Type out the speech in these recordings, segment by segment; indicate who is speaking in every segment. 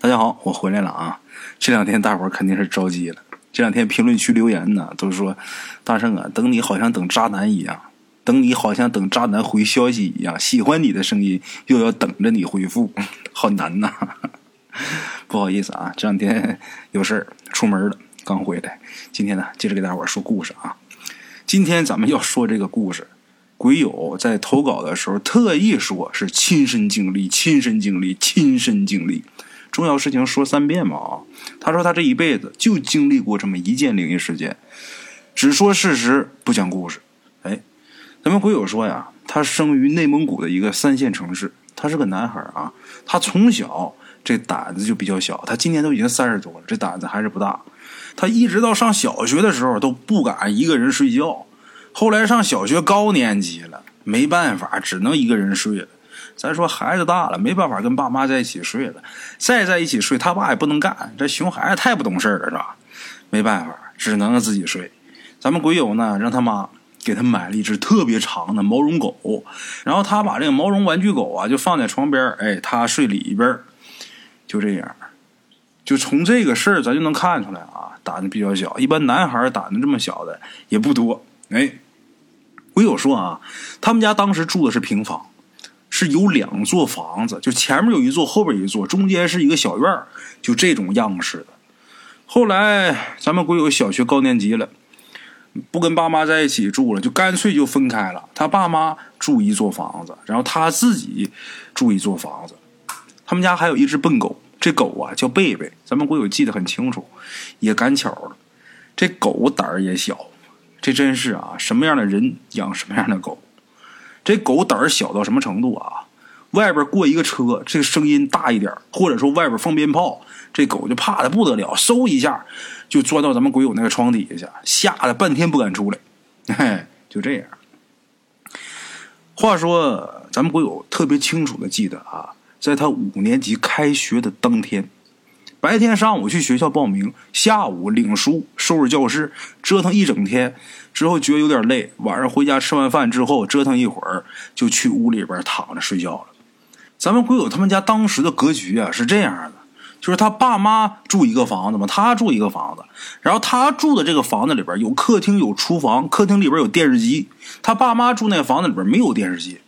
Speaker 1: 大家好，我回来了啊！这两天大伙儿肯定是着急了。这两天评论区留言呢，都说大圣啊，等你好像等渣男一样，等你好像等渣男回消息一样，喜欢你的声音又要等着你回复，好难呐！不好意思啊，这两天有事儿出门了，刚回来。今天呢，接着给大伙儿说故事啊。今天咱们要说这个故事，鬼友在投稿的时候特意说是亲身经历，亲身经历，亲身经历。重要事情说三遍嘛啊！他说他这一辈子就经历过这么一件灵异事件，只说事实不讲故事。哎，咱们鬼友说呀，他生于内蒙古的一个三线城市，他是个男孩啊。他从小这胆子就比较小，他今年都已经三十多了，这胆子还是不大。他一直到上小学的时候都不敢一个人睡觉，后来上小学高年级了，没办法，只能一个人睡了。咱说孩子大了，没办法跟爸妈在一起睡了，再在一起睡，他爸也不能干。这熊孩子太不懂事了，是吧？没办法，只能自己睡。咱们鬼友呢，让他妈给他买了一只特别长的毛绒狗，然后他把这个毛绒玩具狗啊，就放在床边哎，他睡里边就这样。就从这个事儿，咱就能看出来啊，胆子比较小。一般男孩胆子这么小的也不多。哎，鬼友说啊，他们家当时住的是平房。是有两座房子，就前面有一座，后边一座，中间是一个小院就这种样式的。后来咱们鬼友小学高年级了，不跟爸妈在一起住了，就干脆就分开了。他爸妈住一座房子，然后他自己住一座房子。他们家还有一只笨狗，这狗啊叫贝贝，咱们鬼友记得很清楚。也赶巧了，这狗胆儿也小，这真是啊，什么样的人养什么样的狗。这狗胆儿小到什么程度啊？外边过一个车，这个声音大一点，或者说外边放鞭炮，这狗就怕的不得了，嗖一下就钻到咱们鬼友那个床底下去，吓得半天不敢出来。嘿，就这样。话说，咱们鬼友特别清楚的记得啊，在他五年级开学的当天，白天上午去学校报名，下午领书、收拾教室，折腾一整天。之后觉得有点累，晚上回家吃完饭之后折腾一会儿，就去屋里边躺着睡觉了。咱们鬼友他们家当时的格局啊是这样的，就是他爸妈住一个房子嘛，他住一个房子，然后他住的这个房子里边有客厅有厨房，客厅里边有电视机。他爸妈住那房子里边没有电视机。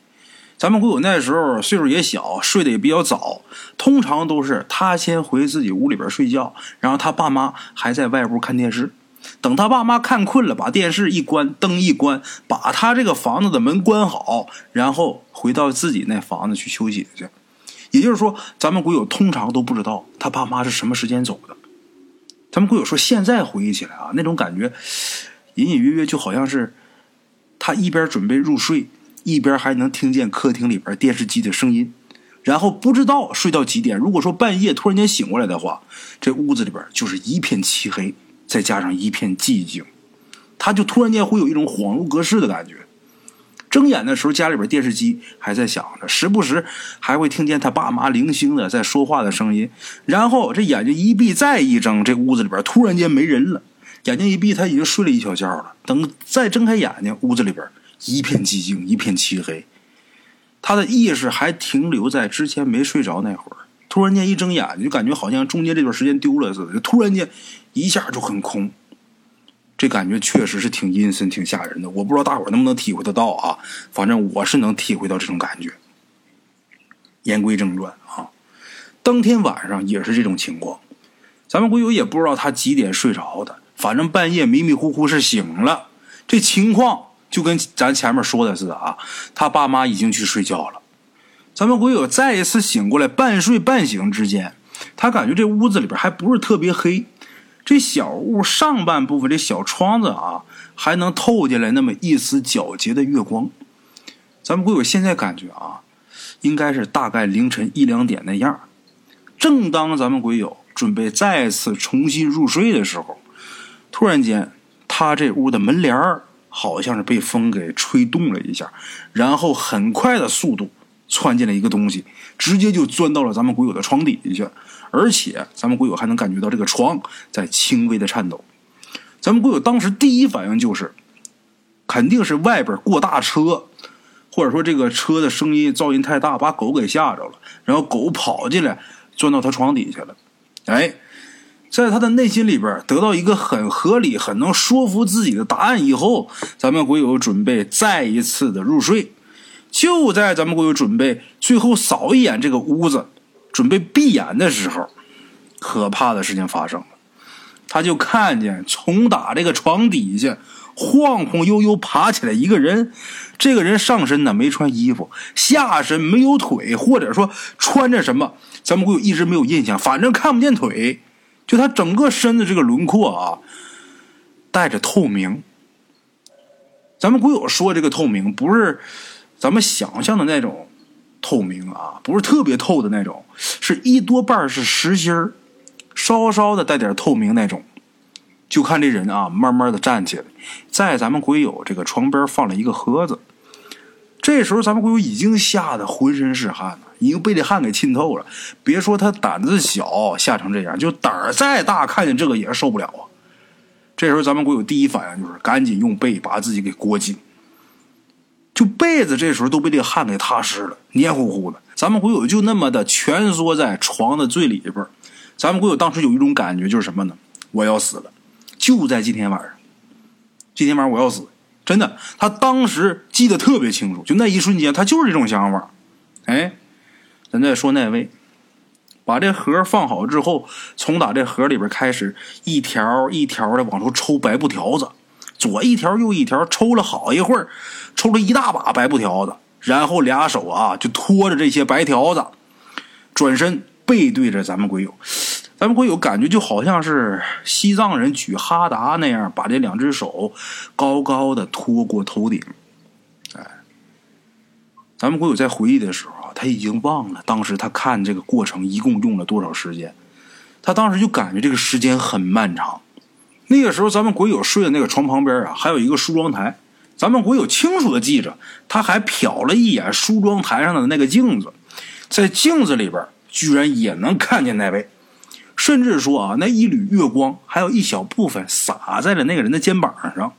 Speaker 1: 咱们鬼友那时候岁数也小，睡得也比较早，通常都是他先回自己屋里边睡觉，然后他爸妈还在外屋看电视。等他爸妈看困了，把电视一关，灯一关，把他这个房子的门关好，然后回到自己那房子去休息去。也就是说，咱们鬼友通常都不知道他爸妈是什么时间走的。咱们鬼友说，现在回忆起来啊，那种感觉隐隐约约就好像是他一边准备入睡，一边还能听见客厅里边电视机的声音，然后不知道睡到几点。如果说半夜突然间醒过来的话，这屋子里边就是一片漆黑。再加上一片寂静，他就突然间会有一种恍如隔世的感觉。睁眼的时候，家里边电视机还在响着，时不时还会听见他爸妈零星的在说话的声音。然后这眼睛一闭，再一睁，这屋子里边突然间没人了。眼睛一闭，他已经睡了一小觉了。等再睁开眼睛，屋子里边一片寂静，一片漆黑。他的意识还停留在之前没睡着那会儿。突然间一睁眼，就感觉好像中间这段时间丢了似的，突然间一下就很空。这感觉确实是挺阴森、挺吓人的。我不知道大伙能不能体会得到啊？反正我是能体会到这种感觉。言归正传啊，当天晚上也是这种情况。咱们鬼友也不知道他几点睡着的，反正半夜迷迷糊糊是醒了。这情况就跟咱前面说的似的啊，他爸妈已经去睡觉了。咱们鬼友再一次醒过来，半睡半醒之间，他感觉这屋子里边还不是特别黑，这小屋上半部分这小窗子啊，还能透进来那么一丝皎洁的月光。咱们鬼友现在感觉啊，应该是大概凌晨一两点那样。正当咱们鬼友准备再次重新入睡的时候，突然间，他这屋的门帘儿好像是被风给吹动了一下，然后很快的速度。窜进来一个东西，直接就钻到了咱们鬼友的床底下，而且咱们鬼友还能感觉到这个床在轻微的颤抖。咱们鬼友当时第一反应就是，肯定是外边过大车，或者说这个车的声音噪音太大，把狗给吓着了，然后狗跑进来钻到他床底下了。哎，在他的内心里边得到一个很合理、很能说服自己的答案以后，咱们鬼友准备再一次的入睡。就在咱们鬼友准备最后扫一眼这个屋子，准备闭眼的时候，可怕的事情发生了。他就看见从打这个床底下晃晃悠悠爬起来一个人，这个人上身呢没穿衣服，下身没有腿，或者说穿着什么，咱们鬼友一直没有印象，反正看不见腿，就他整个身子这个轮廓啊，带着透明。咱们鬼友说这个透明不是。咱们想象的那种透明啊，不是特别透的那种，是一多半是实心儿，稍稍的带点透明那种。就看这人啊，慢慢的站起来，在咱们鬼友这个床边放了一个盒子。这时候咱们鬼友已经吓得浑身是汗了，已经被这汗给浸透了。别说他胆子小，吓成这样，就胆儿再大，看见这个也是受不了啊。这时候咱们鬼友第一反应就是赶紧用被把自己给裹紧。就被子这时候都被这个汗给踏湿了，黏糊糊的。咱们鬼友就那么的蜷缩在床的最里边咱们鬼友当时有一种感觉，就是什么呢？我要死了！就在今天晚上，今天晚上我要死！真的，他当时记得特别清楚，就那一瞬间，他就是这种想法。哎，咱再说那位，把这盒放好之后，从打这盒里边开始，一条一条的往出抽白布条子。左一条，右一条，抽了好一会儿，抽了一大把白布条子，然后俩手啊就拖着这些白条子，转身背对着咱们鬼友，咱们鬼友感觉就好像是西藏人举哈达那样，把这两只手高高的托过头顶。哎，咱们鬼友在回忆的时候啊，他已经忘了当时他看这个过程一共用了多少时间，他当时就感觉这个时间很漫长。那个时候，咱们鬼友睡的那个床旁边啊，还有一个梳妆台。咱们鬼友清楚的记着，他还瞟了一眼梳妆台上的那个镜子，在镜子里边居然也能看见那位，甚至说啊，那一缕月光还有一小部分洒在了那个人的肩膀上。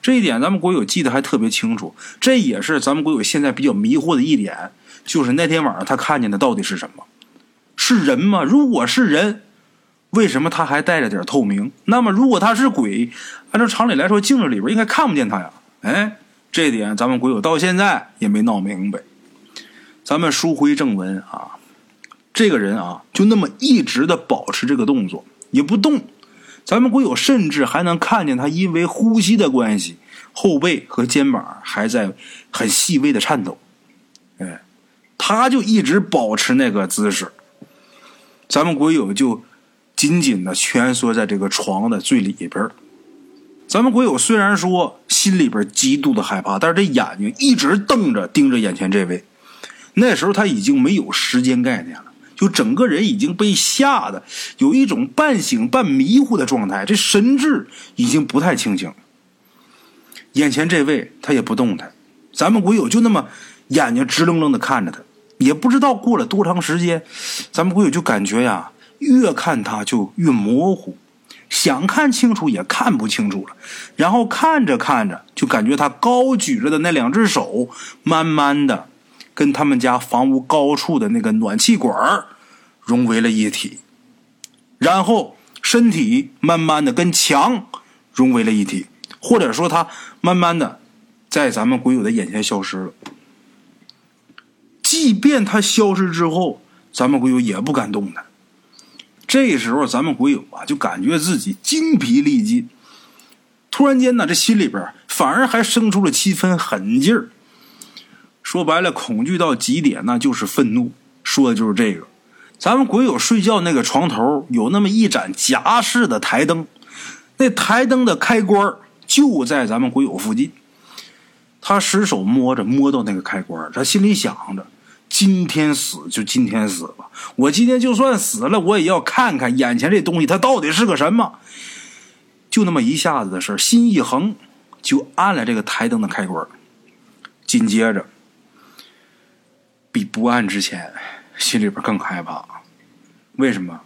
Speaker 1: 这一点咱们鬼友记得还特别清楚。这也是咱们鬼友现在比较迷惑的一点，就是那天晚上他看见的到底是什么？是人吗？如果是人。为什么他还带着点透明？那么如果他是鬼，按照常理来说，镜子里边应该看不见他呀。哎，这点咱们鬼友到现在也没闹明白。咱们书回正文啊，这个人啊，就那么一直的保持这个动作，也不动。咱们鬼友甚至还能看见他因为呼吸的关系，后背和肩膀还在很细微的颤抖。哎，他就一直保持那个姿势。咱们鬼友就。紧紧的蜷缩在这个床的最里边咱们鬼友虽然说心里边极度的害怕，但是这眼睛一直瞪着盯着眼前这位。那时候他已经没有时间概念了，就整个人已经被吓得有一种半醒半迷糊的状态，这神志已经不太清醒。眼前这位他也不动弹，咱们鬼友就那么眼睛直愣愣的看着他，也不知道过了多长时间，咱们鬼友就感觉呀。越看他就越模糊，想看清楚也看不清楚了。然后看着看着，就感觉他高举着的那两只手，慢慢的跟他们家房屋高处的那个暖气管融为了一体，然后身体慢慢的跟墙融为了一体，或者说他慢慢的在咱们鬼友的眼前消失了。即便他消失之后，咱们鬼友也不敢动弹。这时候，咱们鬼友啊，就感觉自己精疲力尽。突然间呢，这心里边反而还生出了七分狠劲儿。说白了，恐惧到极点，那就是愤怒。说的就是这个。咱们鬼友睡觉那个床头有那么一盏夹式的台灯，那台灯的开关就在咱们鬼友附近。他失手摸着，摸到那个开关，他心里想着。今天死就今天死吧，我今天就算死了，我也要看看眼前这东西它到底是个什么。就那么一下子的事心一横，就按了这个台灯的开关。紧接着，比不按之前心里边更害怕。为什么？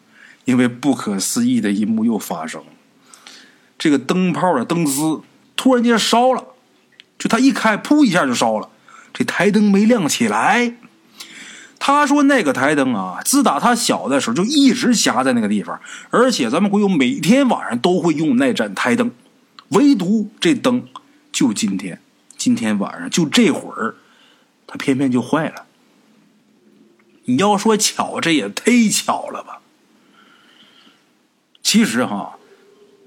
Speaker 1: 因为不可思议的一幕又发生了。这个灯泡的灯丝突然间烧了，就它一开，噗一下就烧了。这台灯没亮起来。他说那个台灯啊，自打他小的时候就一直夹在那个地方，而且咱们鬼友每天晚上都会用那盏台灯，唯独这灯就今天，今天晚上就这会儿，它偏偏就坏了。你要说巧，这也忒巧了吧？其实哈，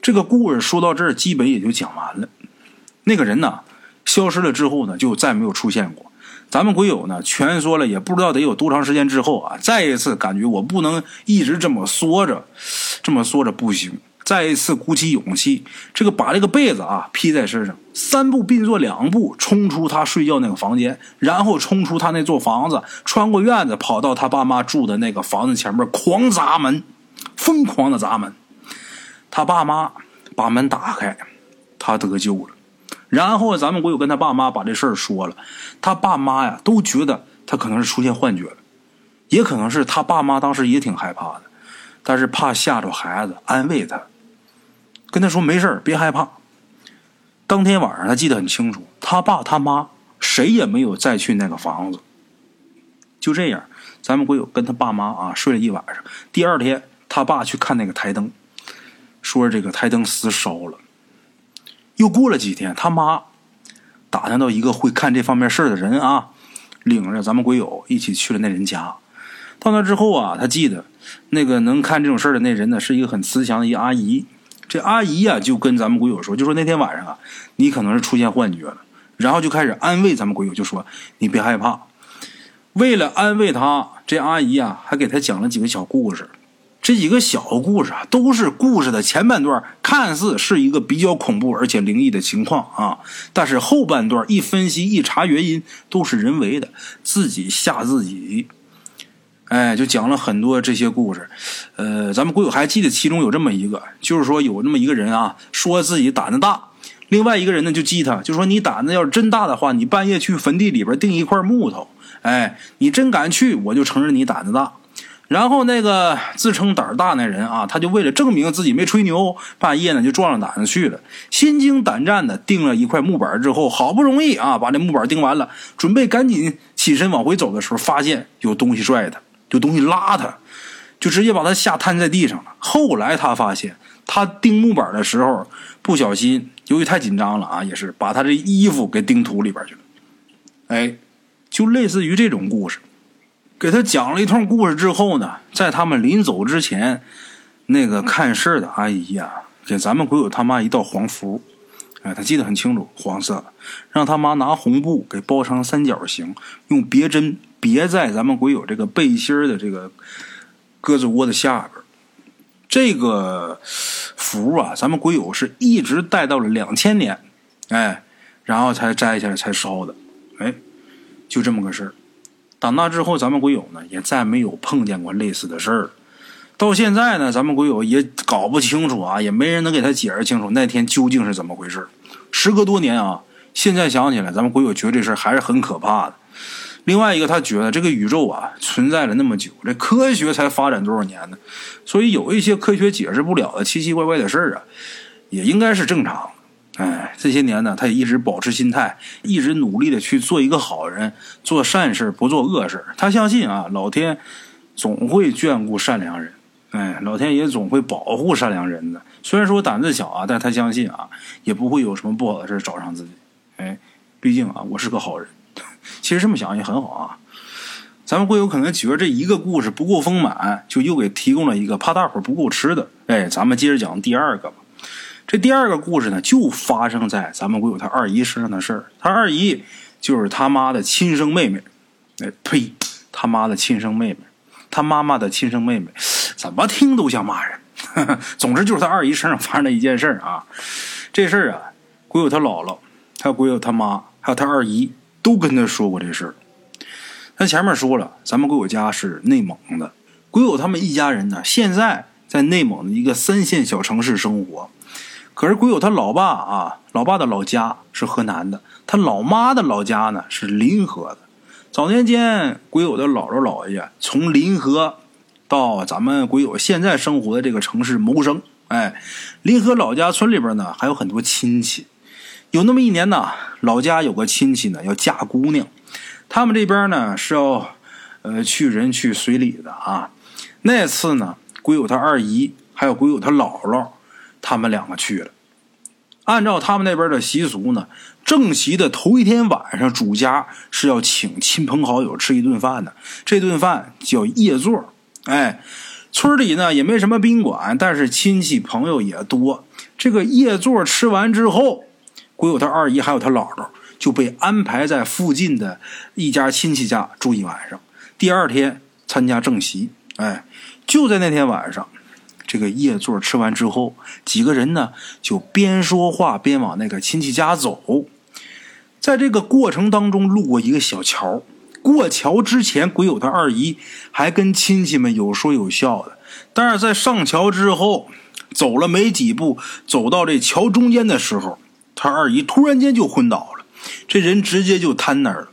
Speaker 1: 这个故事说到这儿，基本也就讲完了。那个人呢，消失了之后呢，就再没有出现过。咱们鬼友呢，蜷缩了也不知道得有多长时间之后啊，再一次感觉我不能一直这么缩着，这么缩着不行。再一次鼓起勇气，这个把这个被子啊披在身上，三步并作两步冲出他睡觉那个房间，然后冲出他那座房子，穿过院子，跑到他爸妈住的那个房子前面，狂砸门，疯狂的砸门。他爸妈把门打开，他得救了。然后咱们鬼友跟他爸妈把这事儿说了，他爸妈呀都觉得他可能是出现幻觉了，也可能是他爸妈当时也挺害怕的，但是怕吓着孩子，安慰他。跟他说没事别害怕。当天晚上他记得很清楚，他爸他妈谁也没有再去那个房子。就这样，咱们鬼友跟他爸妈啊睡了一晚上。第二天，他爸去看那个台灯，说这个台灯丝烧了。又过了几天，他妈打听到一个会看这方面事的人啊，领着咱们鬼友一起去了那人家。到那之后啊，他记得那个能看这种事的那人呢，是一个很慈祥的一阿姨。这阿姨呀，就跟咱们鬼友说，就说那天晚上啊，你可能是出现幻觉了，然后就开始安慰咱们鬼友，就说你别害怕。为了安慰他，这阿姨啊，还给他讲了几个小故事。这几个小故事啊，都是故事的前半段，看似是一个比较恐怖而且灵异的情况啊，但是后半段一分析一查原因，都是人为的，自己吓自己。哎，就讲了很多这些故事，呃，咱们鬼友还记得其中有这么一个，就是说有那么一个人啊，说自己胆子大，另外一个人呢就激他，就说你胆子要是真大的话，你半夜去坟地里边钉一块木头，哎，你真敢去，我就承认你胆子大。然后那个自称胆大那人啊，他就为了证明自己没吹牛，半夜呢就壮着胆子去了，心惊胆战的钉了一块木板之后，好不容易啊把这木板钉完了，准备赶紧起身往回走的时候，发现有东西拽他。有东西拉他，就直接把他吓瘫在地上了。后来他发现，他钉木板的时候不小心，由于太紧张了啊，也是把他这衣服给钉土里边去了。哎，就类似于这种故事，给他讲了一通故事之后呢，在他们临走之前，那个看事的阿姨呀，给咱们鬼友他妈一道黄符，哎，他记得很清楚，黄色，让他妈拿红布给包成三角形，用别针。别在咱们鬼友这个背心的这个鸽子窝的下边，这个符啊，咱们鬼友是一直带到了两千年，哎，然后才摘下来才烧的，哎，就这么个事儿。打那之后，咱们鬼友呢也再没有碰见过类似的事儿。到现在呢，咱们鬼友也搞不清楚啊，也没人能给他解释清楚那天究竟是怎么回事。时隔多年啊，现在想起来，咱们鬼友觉得这事还是很可怕的。另外一个，他觉得这个宇宙啊存在了那么久，这科学才发展多少年呢？所以有一些科学解释不了的奇奇怪怪的事儿啊，也应该是正常。哎，这些年呢，他也一直保持心态，一直努力的去做一个好人，做善事不做恶事他相信啊，老天总会眷顾善良人，哎，老天爷总会保护善良人的。虽然说胆子小啊，但他相信啊，也不会有什么不好的事找上自己。哎，毕竟啊，我是个好人。其实这么想也很好啊，咱们会有可能觉得这一个故事不够丰满，就又给提供了一个怕大伙不够吃的。哎，咱们接着讲第二个吧。这第二个故事呢，就发生在咱们会有他二姨身上的事儿。他二姨就是他妈的亲生妹妹。哎呸，他妈的亲生妹妹，他妈妈的亲生妹妹，怎么听都像骂人。总之就是他二姨身上发生的一件事啊。这事儿啊，鬼友他姥姥，还有鬼友他妈，还有他二姨。都跟他说过这事儿。他前面说了，咱们鬼友家是内蒙的，鬼友他们一家人呢，现在在内蒙的一个三线小城市生活。可是鬼友他老爸啊，老爸的老家是河南的，他老妈的老家呢是临河的。早年间，鬼友的姥姥姥爷从临河到咱们鬼友现在生活的这个城市谋生。哎，临河老家村里边呢，还有很多亲戚。有那么一年呢，老家有个亲戚呢要嫁姑娘，他们这边呢是要，呃，去人去随礼的啊。那次呢，鬼友他二姨还有鬼友他姥姥，他们两个去了。按照他们那边的习俗呢，正席的头一天晚上，主家是要请亲朋好友吃一顿饭的。这顿饭叫夜座。哎，村里呢也没什么宾馆，但是亲戚朋友也多。这个夜座吃完之后，鬼友他二姨还有他姥姥就被安排在附近的一家亲戚家住一晚上。第二天参加正席。哎，就在那天晚上。这个夜座吃完之后，几个人呢就边说话边往那个亲戚家走。在这个过程当中，路过一个小桥。过桥之前，鬼友他二姨还跟亲戚们有说有笑的。但是在上桥之后，走了没几步，走到这桥中间的时候，他二姨突然间就昏倒了，这人直接就瘫那儿了。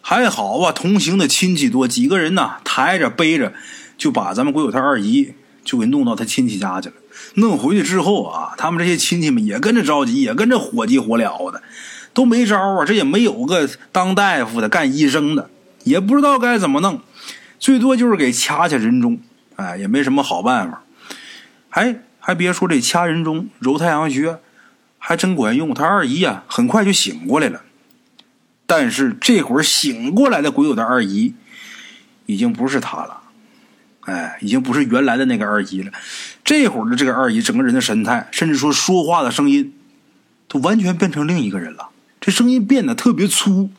Speaker 1: 还好啊，同行的亲戚多，几个人呢抬着背着，就把咱们鬼友他二姨。就给弄到他亲戚家去了。弄回去之后啊，他们这些亲戚们也跟着着急，也跟着火急火燎的，都没招啊。这也没有个当大夫的、干医生的，也不知道该怎么弄，最多就是给掐掐人中，哎，也没什么好办法。还还别说，这掐人中、揉太阳穴还真管用。他二姨呀，很快就醒过来了。但是这会儿醒过来的鬼友的二姨，已经不是他了。哎，已经不是原来的那个二姨了。这会儿的这个二姨，整个人的神态，甚至说说话的声音，都完全变成另一个人了。这声音变得特别粗，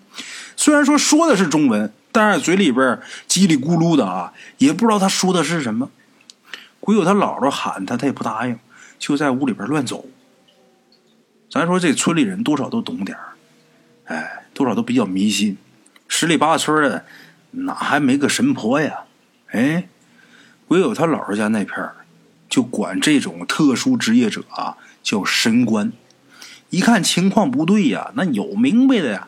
Speaker 1: 虽然说说的是中文，但是嘴里边叽里咕噜的啊，也不知道他说的是什么。鬼友他姥姥喊他，他也不答应，就在屋里边乱走。咱说这村里人多少都懂点哎，多少都比较迷信。十里八村的，哪还没个神婆呀？哎。鬼友他姥姥家那片儿，就管这种特殊职业者啊叫神官。一看情况不对呀，那有明白的呀，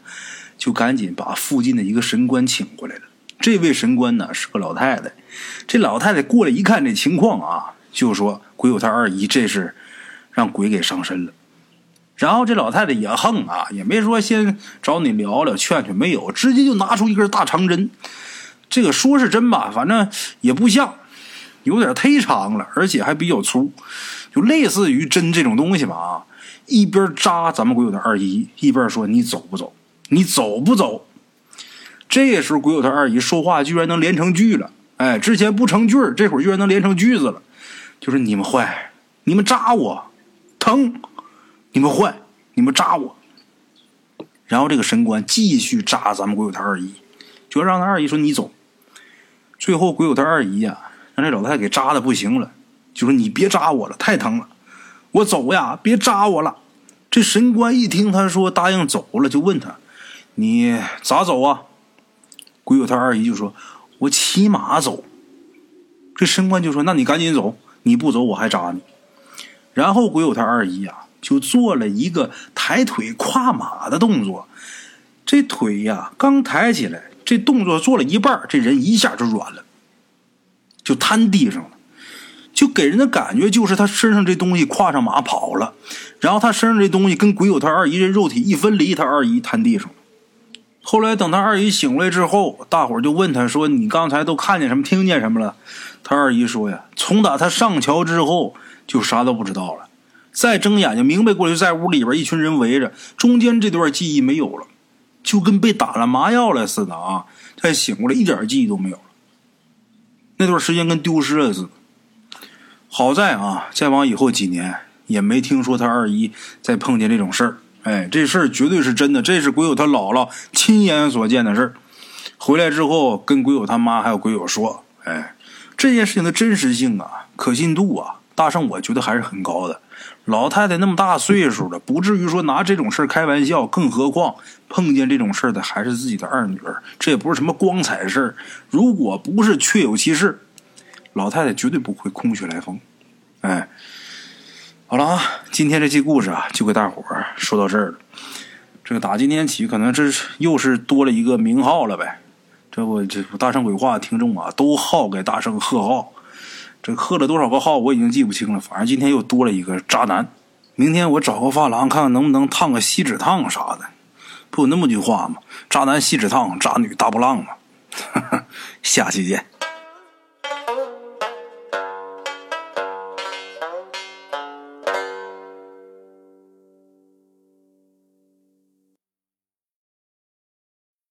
Speaker 1: 就赶紧把附近的一个神官请过来了。这位神官呢是个老太太，这老太太过来一看这情况啊，就说鬼有他二姨这是让鬼给上身了。然后这老太太也横啊，也没说先找你聊聊劝劝，没有，直接就拿出一根大长针。这个说是针吧，反正也不像。有点忒长了，而且还比较粗，就类似于针这种东西吧啊！一边扎咱们鬼友的二姨，一边说：“你走不走？你走不走？”这时候鬼友他二姨说话居然能连成句了，哎，之前不成句这会儿居然能连成句子了，就是你们坏，你们扎我，疼，你们坏，你们扎我。然后这个神官继续扎咱们鬼友他二姨，就让他二姨说：“你走。”最后鬼友他二姨呀。让这老太太给扎的不行了，就说：“你别扎我了，太疼了，我走呀，别扎我了。”这神官一听他说答应走了，就问他：“你咋走啊？”鬼友他二姨就说：“我骑马走。”这神官就说：“那你赶紧走，你不走我还扎你。”然后鬼友他二姨呀就做了一个抬腿跨马的动作，这腿呀刚抬起来，这动作做了一半，这人一下就软了。就瘫地上了，就给人的感觉就是他身上这东西跨上马跑了，然后他身上这东西跟鬼友他二姨这肉体一分离，他二姨瘫地上了。后来等他二姨醒来之后，大伙就问他说：“你刚才都看见什么，听见什么了？”他二姨说：“呀，从打他上桥之后，就啥都不知道了。再睁眼睛明白过来，在屋里边一群人围着，中间这段记忆没有了，就跟被打了麻药了似的啊！再醒过来，一点记忆都没有了。”那段时间跟丢失了似的。好在啊，再往以后几年也没听说他二姨再碰见这种事儿。哎，这事儿绝对是真的，这是鬼友他姥姥亲眼所见的事儿。回来之后跟鬼友他妈还有鬼友说：“哎，这件事情的真实性啊，可信度啊，大圣我觉得还是很高的。”老太太那么大岁数了，不至于说拿这种事开玩笑。更何况碰见这种事的还是自己的二女儿，这也不是什么光彩事儿。如果不是确有其事，老太太绝对不会空穴来风。哎，好了啊，今天这期故事啊，就给大伙儿说到这儿了。这个打今天起，可能这又是多了一个名号了呗。这不，这大圣鬼话听众啊，都号给大圣贺号。这刻了多少个号我已经记不清了，反正今天又多了一个渣男。明天我找个发廊看看能不能烫个锡纸烫啥的，不有那么句话吗？渣男锡纸烫，渣女大波浪嘛。下期见。